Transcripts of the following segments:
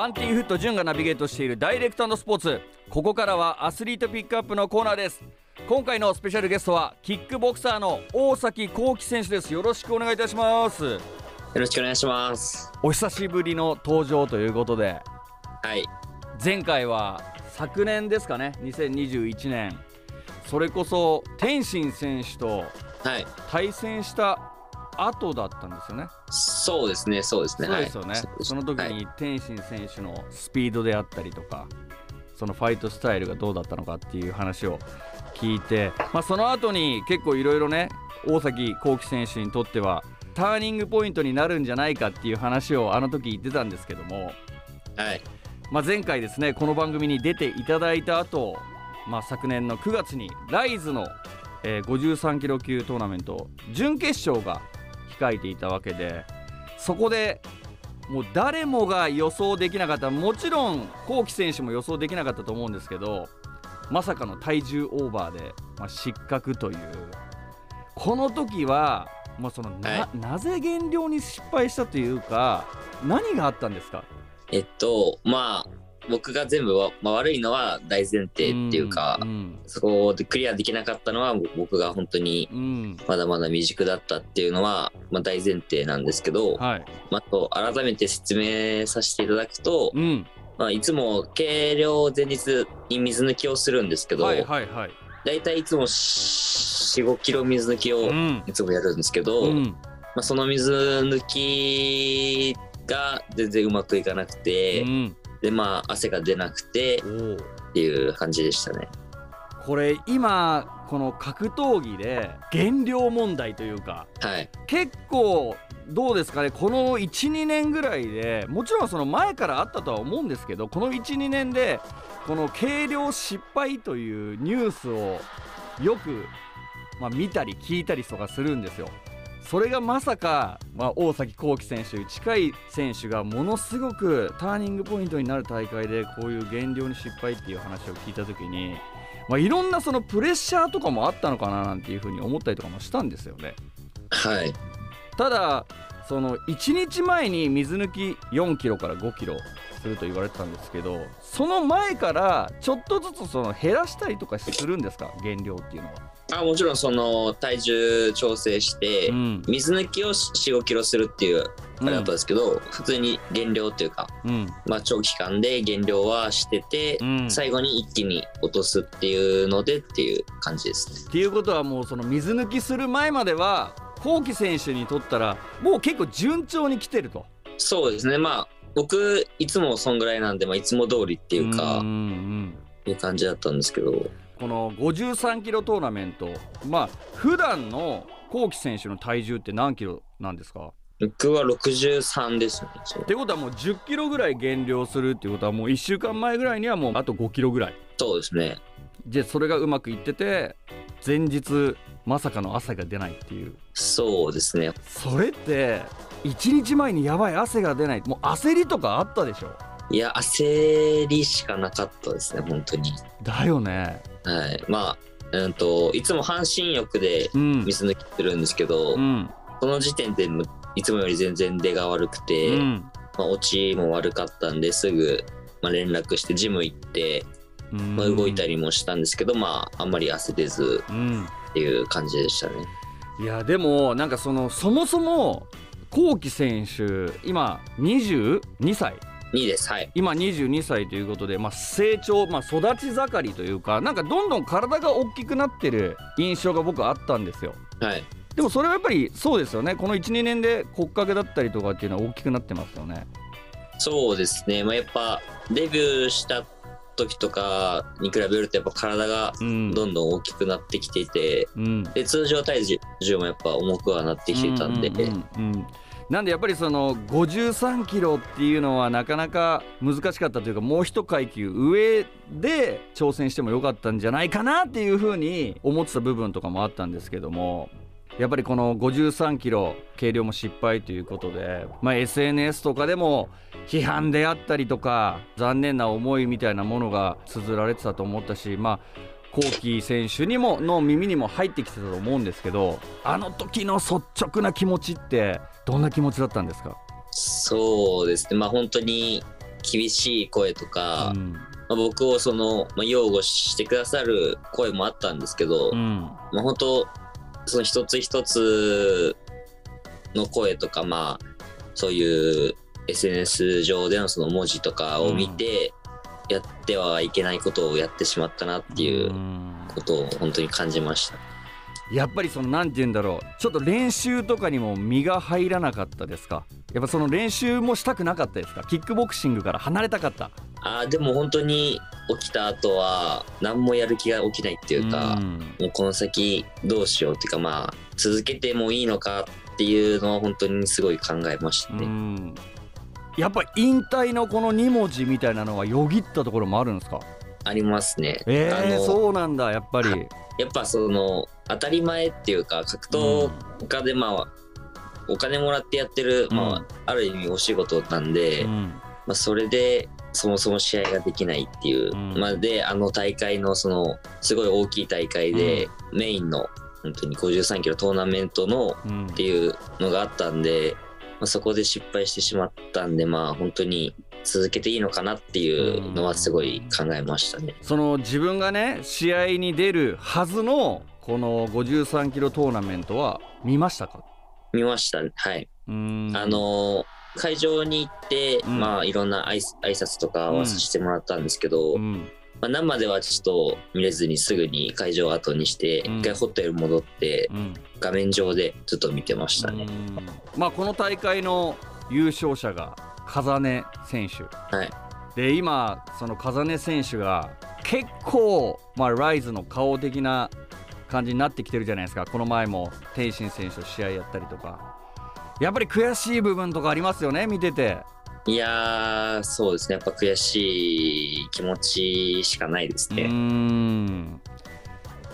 バンティーフット潤がナビゲートしているダイレクトスポーツ。ここからはアスリートピックアップのコーナーです。今回のスペシャルゲストはキックボクサーの大崎幸喜選手です。よろしくお願いいたします。よろしくお願いします。お久しぶりの登場ということで。はい。前回は昨年ですかね。2021年。それこそ天心選手と対戦した後だったんですよね。そうですね、そうですね。そうですよね。はい、その時に天心選手のスピードであったりとか、そのファイトスタイルがどうだったのかっていう話を聞いて、まあ、その後に結構いろいろね、大崎幸輝選手にとってはターニングポイントになるんじゃないかっていう話をあの時言ってたんですけども、はいまあ、前回ですねこの番組に出ていただいた後、まあ昨年の9月にライズの、えー、53キロ級トーナメント準決勝が控えていたわけでそこでもう誰もが予想できなかったもちろん幸輝選手も予想できなかったと思うんですけどまさかの体重オーバーで、まあ、失格という。この時は、まあ、そのななぜ減量に失敗したというか何があったんですか？えっとまあ僕が全部は、まあ、悪いのは大前提っていうか、うんうん、そこでクリアできなかったのは僕が本当にまだまだ未熟だったっていうのは、まあ、大前提なんですけど、はい。まあ、と改めて説明させていただくと、うん、まあ、いつも計量前日に水抜きをするんですけど、はいはいはい、大体いつも45キロ水抜きをいつもやるんですけど、うん、まあ、その水抜きが全然うまくいかなくて。うんでまあ汗が出なくてっていう感じでしたね。これ今この格闘技で減量問題というか、はい、結構どうですかねこの12年ぐらいでもちろんその前からあったとは思うんですけどこの12年でこの計量失敗というニュースをよく、まあ、見たり聞いたりとかするんですよ。それがまさか、まあ、大崎幸輝選手近い選手がものすごくターニングポイントになる大会でこういう減量に失敗っていう話を聞いた時に、まあ、いろんなそのプレッシャーとかもあったのかななんていうふうに思ったりとかもしたんですよね。はいただその1日前に水抜き4キロから5キロすると言われてたんですけどその前からちょっとずつその減らしたりとかするんですか？減量っていうのは。あもちろんその体重調整して、うん、水抜きを45キロするっていうあれだったんですけど、うん、普通に減量っていうか、うん、まあ、長期間で減量はしてて、最後に一気に落とすっていうのでっていう感じですね。っていうことはもうその水抜きする前までは幸輝選手にとったらもう結構順調に来てると。そうですね。まあ僕いつもそんぐらいなんで、まあ、いつも通りっていうか、うんうん、いう感じだったんですけどこの53キロトーナメントまあ普段の幸輝選手の体重って何キロなんですか？僕は63ですね。ってことはもう10キロぐらい減量するっていうことはもう1週間前ぐらいにはもうあと5キロぐらい。そうですね。でそれがうまくいってて前日まさかの汗が出ないっていう。そうですね。それって1日前にやばい汗が出ない。もう焦りとかあったでしょ？いや焦りしかなかったですね本当に。だよね。はい。まあうんといつも半身浴で水抜きするんですけど、うん、その時点でいつもより全然出が悪くて、うん、まあ、落ちも悪かったんですぐ、まあ、連絡してジム行って、まあ、動いたりもしたんですけど、まあ、あんまり汗出ずっていう感じでしたね。いやでもなんかそのそもそも幸輝選手今22歳2です、はい、今22歳ということで、まあ、成長、まあ、育ち盛りというかなんかどんどん体が大きくなってる印象が僕あったんですよ。はい。でもそれはやっぱりそうですよね。この12年で骨格だったりとかっていうのは大きくなってますよね。そうですね、まあ、やっぱデビューした時とかに比べるとやっぱ体がどんどん大きくなってきていて、うん、で通常体重もやっぱ重くはなってきてたんで。うんうんうんうんなんでやっぱりその53キロっていうのはなかなか難しかったというかもう一階級上で挑戦してもよかったんじゃないかなっていうふうに思ってた部分とかもあったんですけどもやっぱりこの53キロ計量も失敗ということで、まあ、SNS とかでも批判であったりとか残念な思いみたいなものが綴られてたと思ったしまあコーキー選手にもの耳にも入ってきてたと思うんですけどあの時の率直な気持ちってどんな気持ちだったんですか？そうですね。まあ本当に厳しい声とか、うん、まあ、僕をその、まあ、擁護してくださる声もあったんですけど、うん、まあ、本当その一つ一つの声とかまあそういう SNS 上でのその文字とかを見て、やってはいけないことをやってしまったなっていうことを本当に感じました。やっぱりその何て言うんだろう。ちょっと練習とかにも身が入らなかったですか？やっぱその練習もしたくなかったですか？キックボクシングから離れたかった。あでも本当に起きた後は何もやる気が起きないっていうか、うん、もうこの先どうしようっていうかまあ続けてもいいのかっていうのは本当にすごい考えましたね。うんやっぱ引退のこの2文字みたいなのはよぎったところもあるんですか？ありますね。えー、そうなんだやっぱり。やっぱその当たり前っていうか格闘家でまあ、お金もらってやってる、まあ、ある意味お仕事なんで、まあ、それでそもそも試合ができないっていう、まあ、であの大会のそのすごい大きい大会で、メインの本当に53キロトーナメントのっていうのがあったんで、まあ、そこで失敗してしまったんでまあ本当に続けていいのかなっていうのはすごい考えましたね。その自分がね試合に出るはずのこの53キロトーナメントは見ましたか？見ましたはい。あの会場に行って、うん、まあいろんな挨拶とかはさせてもらったんですけど、うん、まあ、生ではちょっと見れずにすぐに会場を後にして、一回ホテル戻って、画面上でずっと見てましたね、まあ、この大会の優勝者が風根選手、はい、で今その風根選手が結構、まあ、ライズの顔的な感じになってきてるじゃないですか。この前も天心選手と試合やったりとか。やっぱり悔しい部分とかありますよね見てていやそうですね。やっぱ悔しい気持ちしかないですね。うん。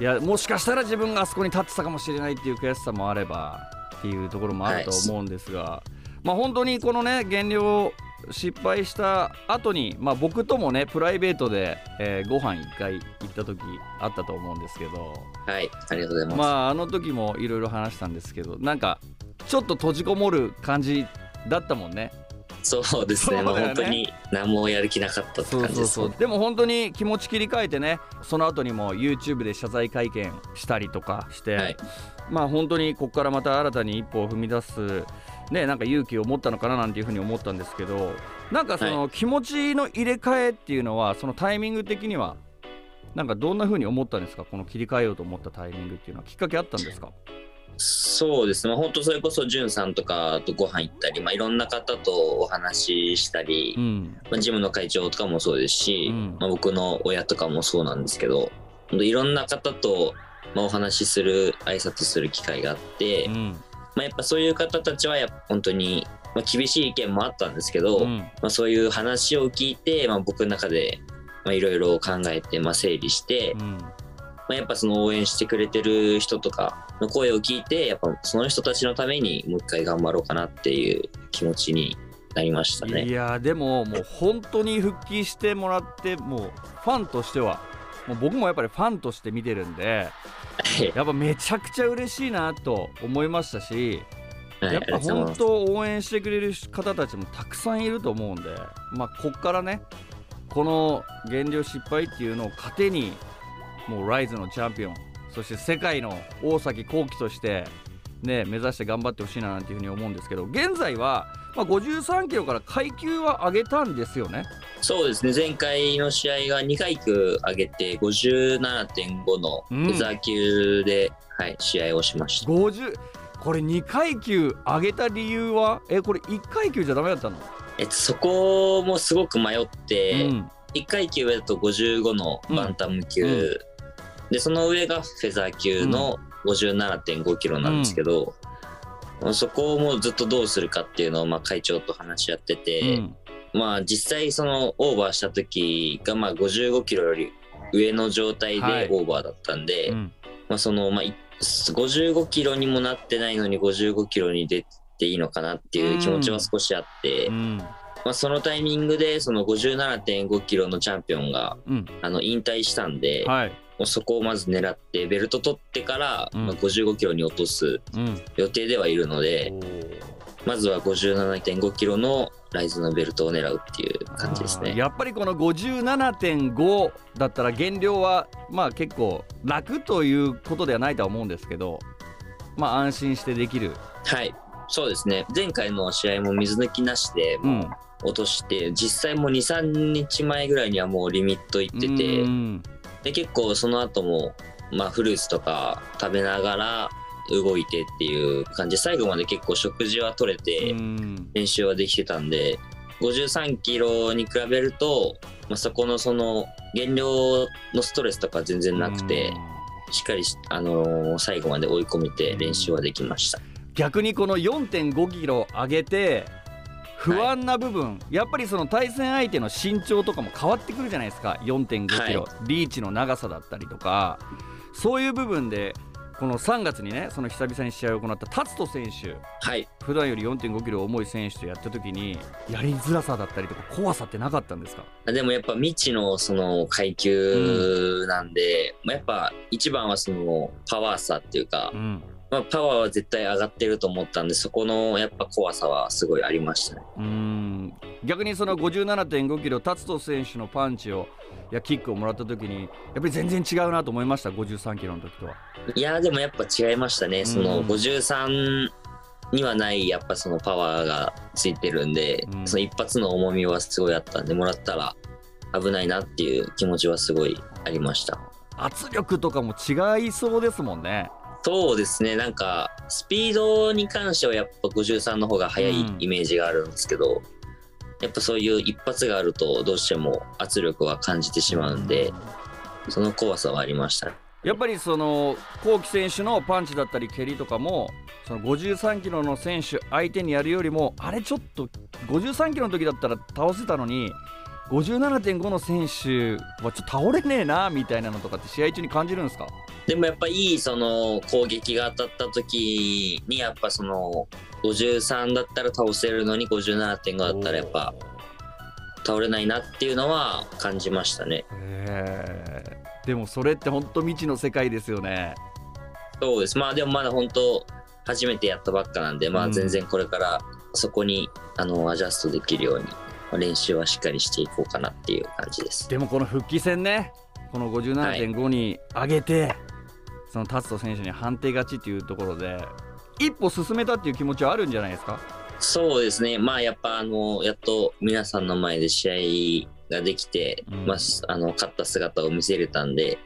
いやもしかしたら自分があそこに立ってたかもしれないっていう悔しさもあればっていうところもあると思うんですが、はい、まあ本当にこのね減量失敗した後にまあ僕ともねプライベートで、えー、ご飯1回行った時あったと思うんですけどはいありがとうございます。まああの時もいろいろ話したんですけどなんかちょっと閉じこもる感じだったもんねそうですね。ね、まあ、本当に何もやる気なかったって感じですそうでも本当に気持ち切り替えてねその後にも YouTube で謝罪会見したりとかして、はい、まあ本当にここからまた新たに一歩を踏み出すね、なんか勇気を持ったのかななんていうふうに思ったんですけどなんかその気持ちの入れ替えっていうのはそのタイミング的にはなんかどんなふうに思ったんですか？この切り替えようと思ったタイミングっていうのはきっかけあったんですか？そうですね、まあ、本当それこそんさんとかとご飯行ったり、まあ、いろんな方とお話ししたり、うん、まあ、ジムの会長とかもそうですし、うん、まあ、僕の親とかもそうなんですけどいろんな方と、まあ、お話しする挨拶する機会があって、うん、まあ、やっぱそういう方たちはやっぱ本当に、まあ、厳しい意見もあったんですけど、うん、まあ、そういう話を聞いて、まあ、僕の中でいろいろ考えて、まあ、整理して、うん、まあ、やっぱその応援してくれてる人とかの声を聞いてやっぱその人たちのためにもう一回頑張ろうかなっていう気持ちになりましたね。いやでももう本当に復帰してもらってもうファンとしてはもう僕もやっぱりファンとして見てるんでやっぱめちゃくちゃ嬉しいなと思いましたし、やっぱ本当応援してくれる方たちもたくさんいると思うんで、まあ、こっからねこの減量失敗っていうのを糧にもうライズのチャンピオン。そして世界の大崎幸輝としてね目指して頑張ってほしいななんていうふうに思うんですけど現在はまあ、53キロから階級は上げたんですよね。そうですね。前回の試合が2階級上げて57.5のフェザー級で、うん、はい、試合をしました。50これ2階級上げた理由は？えこれ1階級じゃダメだったの？えそこもすごく迷って、うん、1階級上だと55のバンタム級、うん、でその上がフェザー級の57.5キロなんですけど、そこをもうずっとどうするかっていうのをまあ会長と話し合ってて、うん、まあ実際そのオーバーした時がまあ55キロより上の状態でオーバーだったんで、はいうん、まあそのまあ55キロにもなってないのに55キロに出ていいのかなっていう気持ちは少しあって、うん、まあ、そのタイミングでその57.5キロのチャンピオンが、あの引退したんで、はい、そこをまず狙ってベルト取ってから、まあ、55キロに落とす予定ではいるので、まずは57.5キロのライズのベルトを狙うっていう感じですね。やっぱりこの57.5だったら減量はまあ結構楽ということではないとは思うんですけどまあ安心してできる。はい。そうですね。前回の試合も水抜きなしでもう落として、うん、実際も23日前ぐらいにはもうリミットいっててで結構その後もまあフルーツとか食べながら動いてっていう感じで最後まで結構食事は取れて練習はできてたんで53キロに比べると、まあ、そこのその減量のストレスとか全然なくてしっかり、あのー、最後まで追い込めて練習はできました。逆にこの4.5キロ上げて不安な部分、はい、やっぱりその対戦相手の身長とかも変わってくるじゃないですか。4.5キロ、はい、リーチの長さだったりとか。そういう部分でこの3月にねその久々に試合を行った達人選手、はい、普段より4 5キロ重い選手とやった時にやりづらさだったりとか怖さってなかったんですか？でもやっぱ未知のその階級なんで、うん、まあ、やっぱ一番はそのパワーさっていうか、うんまあ、パワーは絶対上がってると思ったんでそこのやっぱ怖さはすごいありましたね。うん。逆にその57.5キロ達人選手のパンチをやキックをもらった時にやっぱり全然違うなと思いました？53キロの時とは。いやでもやっぱ違いましたね。その53にはないやっぱそのパワーがついてるんで、うん、その一発の重みはすごいあったんでもらったら危ないなっていう気持ちはすごいありました。圧力とかも違いそうですもんねそうですね。なんかスピードに関してはやっぱ53の方が速いイメージがあるんですけど、うん、やっぱそういう一発があるとどうしても圧力は感じてしまうんでその怖さはありましたやっぱりその幸輝選手のパンチだったり蹴りとかもその53キロの選手相手にやるよりもあれちょっと53キロの時だったら倒せたのに57.5の選手はちょっと倒れねえなみたいなのとかって試合中に感じるんですか？でもやっぱいいその攻撃が当たった時にやっぱその53だったら倒せるのに57.5だったらやっぱ倒れないなっていうのは感じましたね。でもそれって本当未知の世界ですよね。そうです。まあでもまだ本当初めてやったばっかなんで、まあ、全然これからそこに、あのアジャストできるように練習はしっかりしていこうかなっていう感じです。でもこの復帰戦ねこの57.5に上げて、はい、その達人選手に判定勝ちっていうところで一歩進めたっていう気持ちはあるんじゃないですか？そうですね。まあやっぱあのやっと皆さんの前で試合ができて、うん、まあ、あの勝った姿を見せれたんで、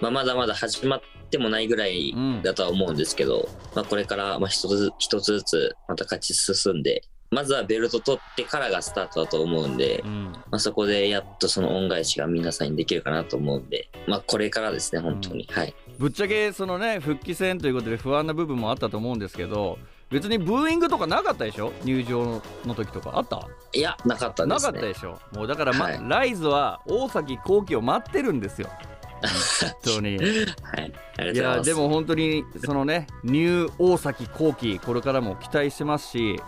まあ、まだまだ始まってもないぐらいだとは思うんですけど、うん、まあ、これからまあ一つ一つずつまた勝ち進んでまずはベルト取ってからがスタートだと思うんで、うん、まあ、そこでやっとその恩返しが皆さんにできるかなと思うんで、まあ、これからですね、本当に。うん、はい、ぶっちゃけそのね復帰戦ということで不安な部分もあったと思うんですけど別にブーイングとかなかったでしょ？入場の時とかあった？いやなかったです、ね、なかったでしょ？もうだから、まはい、ライズは大崎幸喜を待ってるんですよ。本当に、はい、いやでも本当にそのねニュー大崎幸喜これからも期待してますし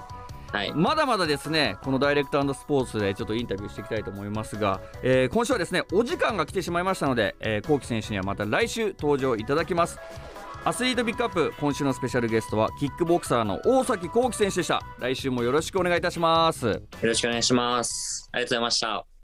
はい、まだまだですねこのダイレクトスポーツでちょっとインタビューしていきたいと思いますが、えー、今週はですねお時間が来てしまいましたので、えー、コウキ選手にはまた来週登場いただきます。アスリートピックアップ今週のスペシャルゲストはキックボクサーの大崎幸喜選手でした。来週もよろしくお願いいたします。よろしくお願いします。ありがとうございました